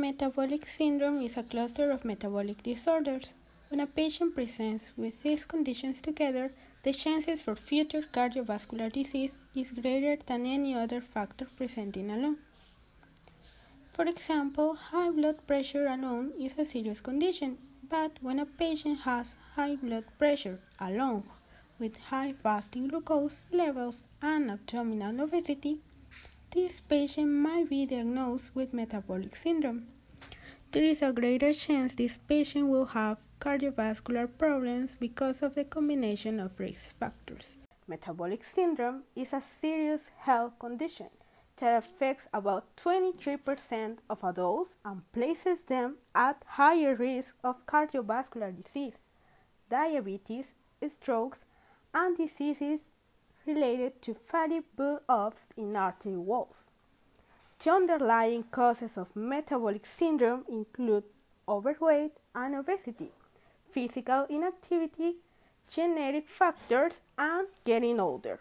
Metabolic syndrome is a cluster of metabolic disorders. When a patient presents with these conditions together, the chances for future cardiovascular disease is greater than any other factor presenting alone. For example, high blood pressure alone is a serious condition, but when a patient has high blood pressure along with high fasting glucose levels and abdominal obesity, this patient might be diagnosed with metabolic syndrome. There is a greater chance this patient will have cardiovascular problems because of the combination of risk factors. Metabolic syndrome is a serious health condition that affects about 23% of adults and places them at higher risk of cardiovascular disease, diabetes, strokes, and diseases related to fatty buildups in artery walls. The underlying causes of metabolic syndrome include overweight and obesity, physical inactivity, genetic factors, and getting older.